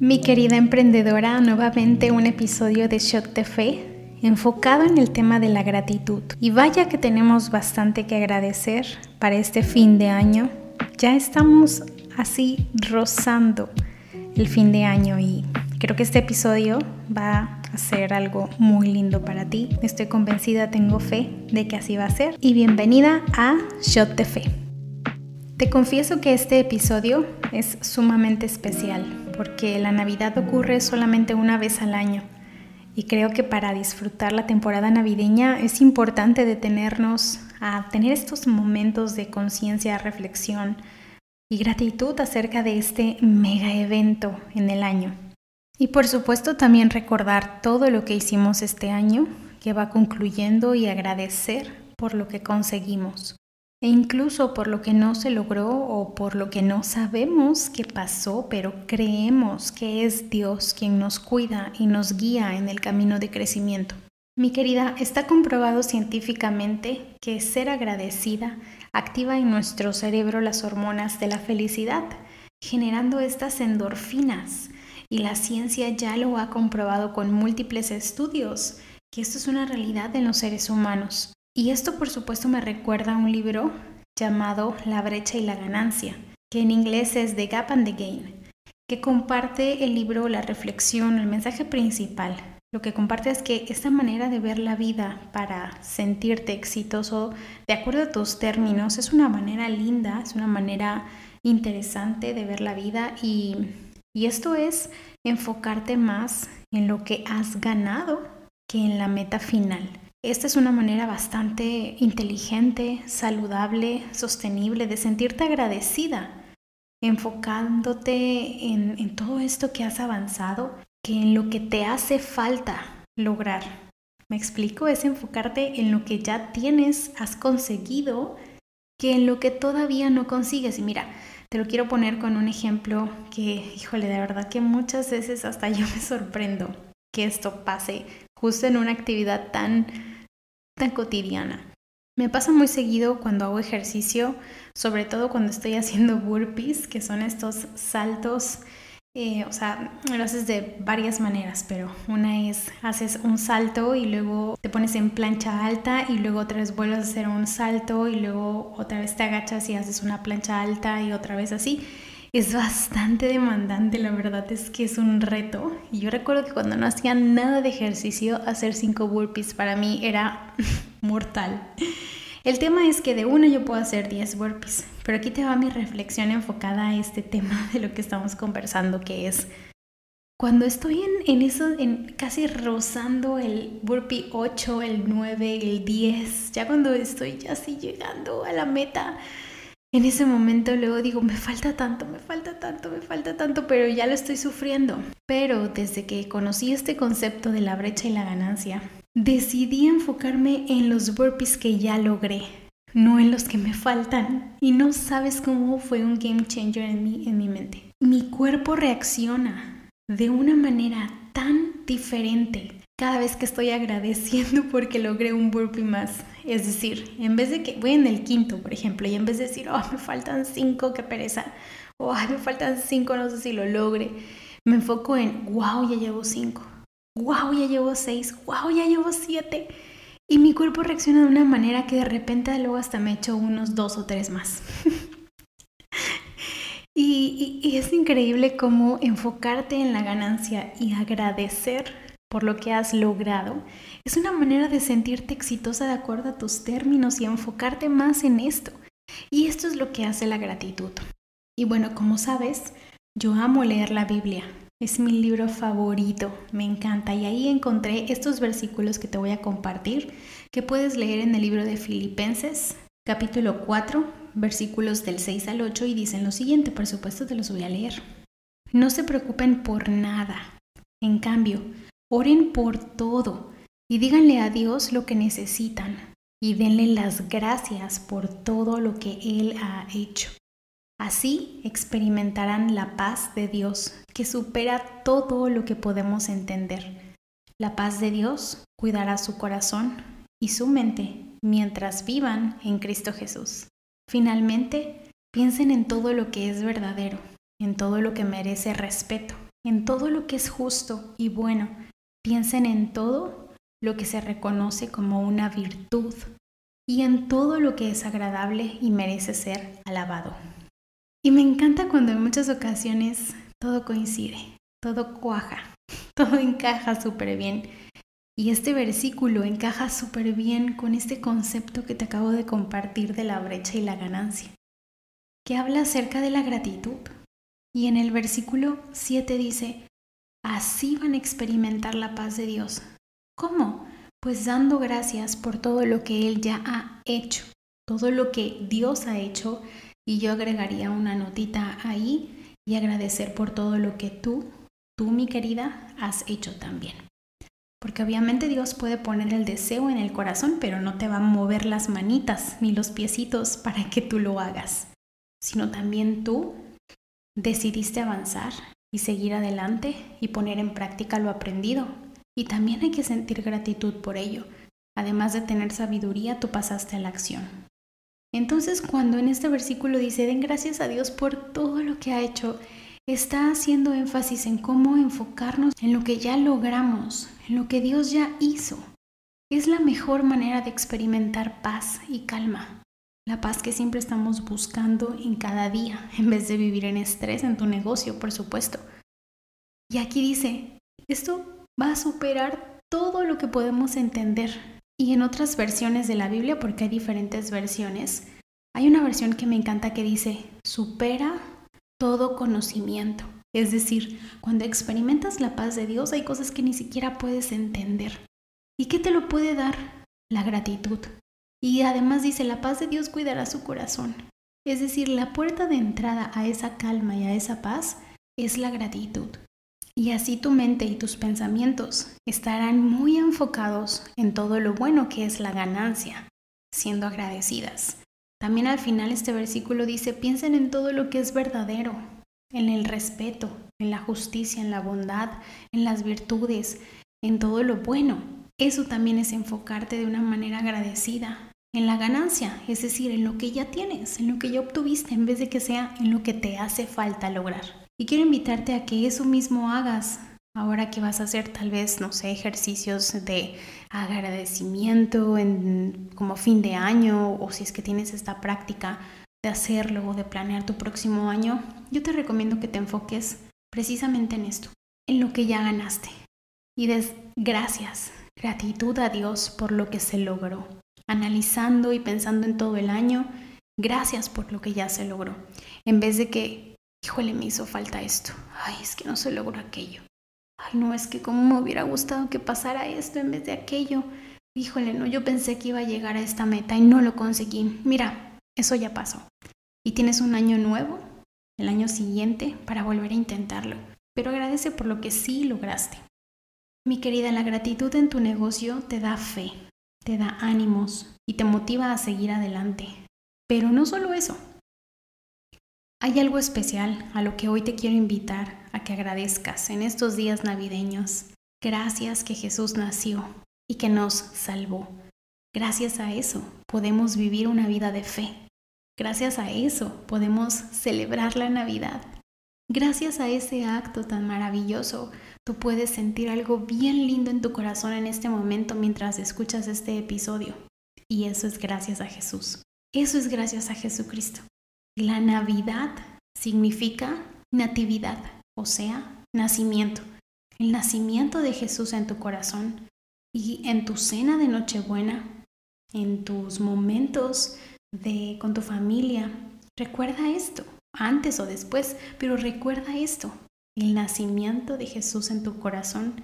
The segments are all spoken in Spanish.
Mi querida emprendedora, nuevamente un episodio de Shot de Fe enfocado en el tema de la gratitud. Y vaya que tenemos bastante que agradecer para este fin de año. Ya estamos así rozando el fin de año y creo que este episodio va a ser algo muy lindo para ti. Estoy convencida, tengo fe de que así va a ser. Y bienvenida a Shot de Fe. Te confieso que este episodio es sumamente especial porque la Navidad ocurre solamente una vez al año y creo que para disfrutar la temporada navideña es importante detenernos a tener estos momentos de conciencia, reflexión y gratitud acerca de este mega evento en el año. Y por supuesto también recordar todo lo que hicimos este año que va concluyendo y agradecer por lo que conseguimos e incluso por lo que no se logró o por lo que no sabemos qué pasó, pero creemos que es Dios quien nos cuida y nos guía en el camino de crecimiento. Mi querida, está comprobado científicamente que ser agradecida activa en nuestro cerebro las hormonas de la felicidad, generando estas endorfinas. Y la ciencia ya lo ha comprobado con múltiples estudios, que esto es una realidad en los seres humanos. Y esto por supuesto me recuerda a un libro llamado La brecha y la ganancia, que en inglés es The Gap and the Gain, que comparte el libro, la reflexión, el mensaje principal. Lo que comparte es que esta manera de ver la vida para sentirte exitoso de acuerdo a tus términos es una manera linda, es una manera interesante de ver la vida y, y esto es enfocarte más en lo que has ganado que en la meta final. Esta es una manera bastante inteligente, saludable, sostenible de sentirte agradecida, enfocándote en, todo esto que has avanzado, que en lo que te hace falta lograr. Me explico, es enfocarte en lo que ya tienes, has conseguido, que en lo que todavía no consigues. Y mira, te lo quiero poner con un ejemplo que, híjole, de verdad que muchas veces hasta yo me sorprendo que esto pase justo en una actividad tan, tan cotidiana. Me pasa muy seguido cuando hago ejercicio, sobre todo cuando estoy haciendo burpees, que son estos saltos, eh, o sea, lo haces de varias maneras, pero una es haces un salto y luego te pones en plancha alta y luego otra vez vuelves a hacer un salto y luego otra vez te agachas y haces una plancha alta y otra vez así es bastante demandante, la verdad es que es un reto. Y yo recuerdo que cuando no hacía nada de ejercicio, hacer cinco burpees para mí era mortal. El tema es que de una yo puedo hacer 10 burpees, pero aquí te va mi reflexión enfocada a este tema de lo que estamos conversando, que es cuando estoy en, en eso, en casi rozando el burpee 8, el 9, el 10, ya cuando estoy ya así llegando a la meta, en ese momento luego digo, me falta tanto, me falta tanto, me falta tanto, pero ya lo estoy sufriendo. Pero desde que conocí este concepto de la brecha y la ganancia, decidí enfocarme en los burpees que ya logré, no en los que me faltan. Y no sabes cómo fue un game changer en mi, en mi mente. Mi cuerpo reacciona de una manera tan diferente cada vez que estoy agradeciendo porque logré un burpee más. Es decir, en vez de que voy en el quinto, por ejemplo, y en vez de decir, oh, me faltan cinco, qué pereza, o me faltan cinco, no sé si lo logre, me enfoco en, wow, ya llevo cinco, wow, ya llevo seis, wow, ya llevo siete. Y mi cuerpo reacciona de una manera que de repente luego hasta me echo unos dos o tres más. y es increíble cómo enfocarte en la ganancia y agradecer por lo que has logrado, es una manera de sentirte exitosa de acuerdo a tus términos y enfocarte más en esto. Y esto es lo que hace la gratitud. Y bueno, como sabes, yo amo leer la Biblia. Es mi libro favorito, me encanta. Y ahí encontré estos versículos que te voy a compartir, que puedes leer en el libro de Filipenses, capítulo 4, versículos del 6 al 8, y dicen lo siguiente, por supuesto te los voy a leer. No se preocupen por nada. En cambio, Oren por todo y díganle a Dios lo que necesitan y denle las gracias por todo lo que Él ha hecho. Así experimentarán la paz de Dios que supera todo lo que podemos entender. La paz de Dios cuidará su corazón y su mente mientras vivan en Cristo Jesús. Finalmente, piensen en todo lo que es verdadero, en todo lo que merece respeto en todo lo que es justo y bueno. Piensen en todo lo que se reconoce como una virtud y en todo lo que es agradable y merece ser alabado. Y me encanta cuando en muchas ocasiones todo coincide, todo cuaja, todo encaja súper bien. Y este versículo encaja súper bien con este concepto que te acabo de compartir de la brecha y la ganancia, que habla acerca de la gratitud. Y en el versículo 7 dice, así van a experimentar la paz de Dios. ¿Cómo? Pues dando gracias por todo lo que Él ya ha hecho, todo lo que Dios ha hecho, y yo agregaría una notita ahí y agradecer por todo lo que tú, tú mi querida, has hecho también. Porque obviamente Dios puede poner el deseo en el corazón, pero no te va a mover las manitas ni los piecitos para que tú lo hagas, sino también tú decidiste avanzar y seguir adelante y poner en práctica lo aprendido y también hay que sentir gratitud por ello. Además de tener sabiduría, tú pasaste a la acción. Entonces, cuando en este versículo dice, den gracias a Dios por todo lo que ha hecho, está haciendo énfasis en cómo enfocarnos en lo que ya logramos, en lo que Dios ya hizo. Es la mejor manera de experimentar paz y calma. La paz que siempre estamos buscando en cada día, en vez de vivir en estrés en tu negocio, por supuesto. Y aquí dice, esto va a superar todo lo que podemos entender. Y en otras versiones de la Biblia, porque hay diferentes versiones, hay una versión que me encanta que dice, supera todo conocimiento. Es decir, cuando experimentas la paz de Dios hay cosas que ni siquiera puedes entender. ¿Y qué te lo puede dar? La gratitud. Y además dice, la paz de Dios cuidará su corazón. Es decir, la puerta de entrada a esa calma y a esa paz es la gratitud. Y así tu mente y tus pensamientos estarán muy enfocados en todo lo bueno que es la ganancia, siendo agradecidas. También al final este versículo dice, piensen en todo lo que es verdadero, en el respeto, en la justicia, en la bondad, en las virtudes, en todo lo bueno. Eso también es enfocarte de una manera agradecida, en la ganancia, es decir, en lo que ya tienes, en lo que ya obtuviste, en vez de que sea en lo que te hace falta lograr. Y quiero invitarte a que eso mismo hagas ahora que vas a hacer tal vez, no sé, ejercicios de agradecimiento en, como fin de año o si es que tienes esta práctica de hacerlo o de planear tu próximo año, yo te recomiendo que te enfoques precisamente en esto, en lo que ya ganaste. Y des gracias, gratitud a Dios por lo que se logró. Analizando y pensando en todo el año, gracias por lo que ya se logró. En vez de que híjole, me hizo falta esto. Ay, es que no se logró aquello. Ay, no, es que como me hubiera gustado que pasara esto en vez de aquello. Híjole, no, yo pensé que iba a llegar a esta meta y no lo conseguí. Mira, eso ya pasó. Y tienes un año nuevo, el año siguiente, para volver a intentarlo. Pero agradece por lo que sí lograste. Mi querida, la gratitud en tu negocio te da fe, te da ánimos y te motiva a seguir adelante. Pero no solo eso, hay algo especial a lo que hoy te quiero invitar a que agradezcas en estos días navideños. Gracias que Jesús nació y que nos salvó. Gracias a eso podemos vivir una vida de fe. Gracias a eso podemos celebrar la Navidad. Gracias a ese acto tan maravilloso, tú puedes sentir algo bien lindo en tu corazón en este momento mientras escuchas este episodio. Y eso es gracias a Jesús. Eso es gracias a Jesucristo. La Navidad significa natividad, o sea, nacimiento. El nacimiento de Jesús en tu corazón y en tu cena de Nochebuena, en tus momentos de con tu familia. Recuerda esto, antes o después, pero recuerda esto, el nacimiento de Jesús en tu corazón.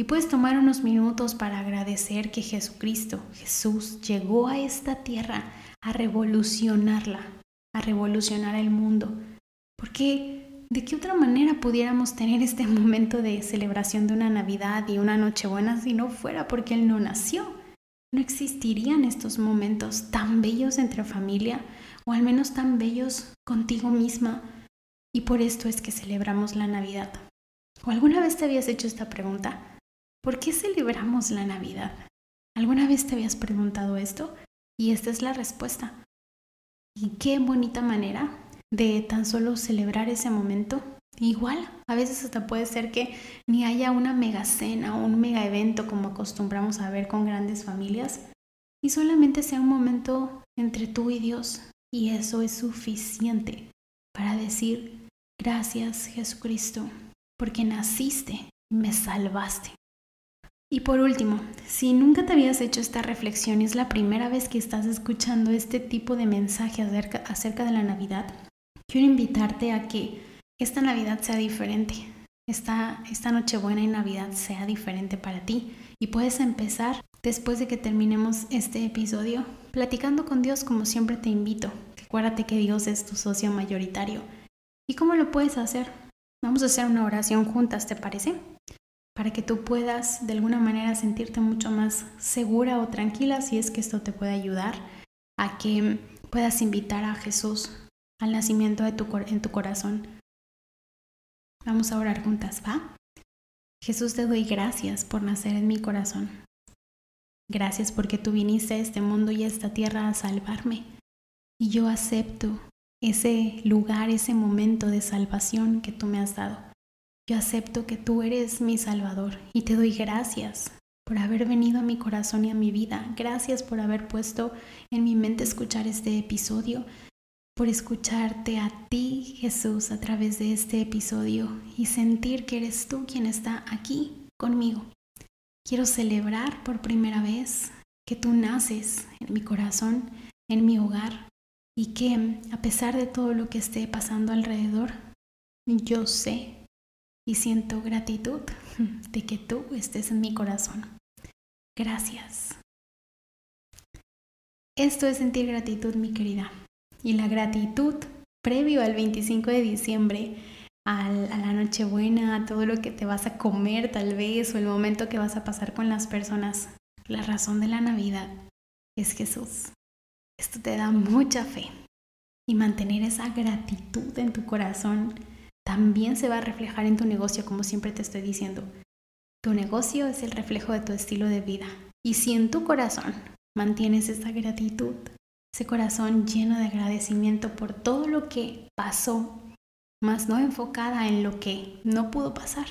Y puedes tomar unos minutos para agradecer que Jesucristo, Jesús, llegó a esta tierra a revolucionarla, a revolucionar el mundo. Porque ¿de qué otra manera pudiéramos tener este momento de celebración de una Navidad y una Nochebuena si no fuera porque Él no nació? No existirían estos momentos tan bellos entre familia o al menos tan bellos contigo misma. Y por esto es que celebramos la Navidad. ¿O alguna vez te habías hecho esta pregunta? ¿Por qué celebramos la Navidad? ¿Alguna vez te habías preguntado esto? Y esta es la respuesta. Y qué bonita manera de tan solo celebrar ese momento Igual, a veces hasta puede ser que ni haya una mega cena o un mega evento como acostumbramos a ver con grandes familias y solamente sea un momento entre tú y Dios y eso es suficiente para decir gracias Jesucristo porque naciste y me salvaste. Y por último, si nunca te habías hecho esta reflexión y es la primera vez que estás escuchando este tipo de mensaje acerca, de la Navidad, quiero invitarte a que esta Navidad sea diferente, esta, esta Nochebuena y Navidad sea diferente para ti. Y puedes empezar después de que terminemos este episodio platicando con Dios como siempre te invito. Acuérdate que Dios es tu socio mayoritario. ¿Y cómo lo puedes hacer? Vamos a hacer una oración juntas, ¿te parece? para que tú puedas de alguna manera sentirte mucho más segura o tranquila si es que esto te puede ayudar a que puedas invitar a Jesús al nacimiento de tu, en tu corazón. Vamos a orar juntas, ¿va? Jesús te doy gracias por nacer en mi corazón. Gracias porque tú viniste a este mundo y a esta tierra a salvarme. Y yo acepto ese lugar, ese momento de salvación que tú me has dado. Yo acepto que tú eres mi Salvador y te doy gracias por haber venido a mi corazón y a mi vida. Gracias por haber puesto en mi mente escuchar este episodio, por escucharte a ti, Jesús, a través de este episodio y sentir que eres tú quien está aquí conmigo. Quiero celebrar por primera vez que tú naces en mi corazón, en mi hogar y que a pesar de todo lo que esté pasando alrededor, yo sé y siento gratitud de que tú estés en mi corazón. Gracias. Esto es sentir gratitud, mi querida. Y la gratitud previo al 25 de diciembre, a la Nochebuena, a todo lo que te vas a comer tal vez, o el momento que vas a pasar con las personas. La razón de la Navidad es Jesús. Esto te da mucha fe. Y mantener esa gratitud en tu corazón también se va a reflejar en tu negocio, como siempre te estoy diciendo. Tu negocio es el reflejo de tu estilo de vida. Y si en tu corazón mantienes esa gratitud, ese corazón lleno de agradecimiento por todo lo que pasó, más no enfocada en lo que no pudo pasar,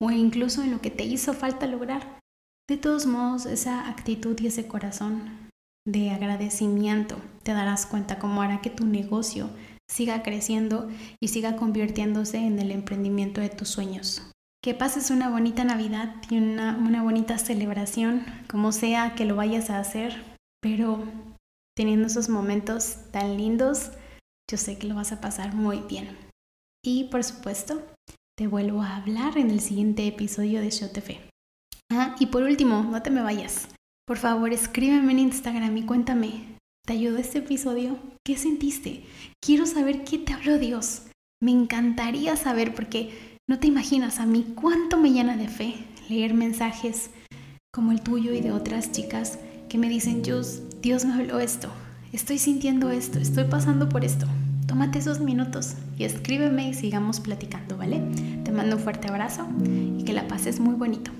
o incluso en lo que te hizo falta lograr, de todos modos esa actitud y ese corazón de agradecimiento te darás cuenta cómo hará que tu negocio siga creciendo y siga convirtiéndose en el emprendimiento de tus sueños. Que pases una bonita Navidad y una, una bonita celebración, como sea que lo vayas a hacer, pero teniendo esos momentos tan lindos, yo sé que lo vas a pasar muy bien. Y por supuesto, te vuelvo a hablar en el siguiente episodio de Shotefe. Ah, y por último, no te me vayas. Por favor, escríbeme en Instagram y cuéntame ¿Te ayudó este episodio? ¿Qué sentiste? Quiero saber qué te habló Dios. Me encantaría saber porque no te imaginas a mí cuánto me llena de fe leer mensajes como el tuyo y de otras chicas que me dicen, Dios, Dios me habló esto, estoy sintiendo esto, estoy pasando por esto. Tómate esos minutos y escríbeme y sigamos platicando, ¿vale? Te mando un fuerte abrazo y que la pases muy bonito.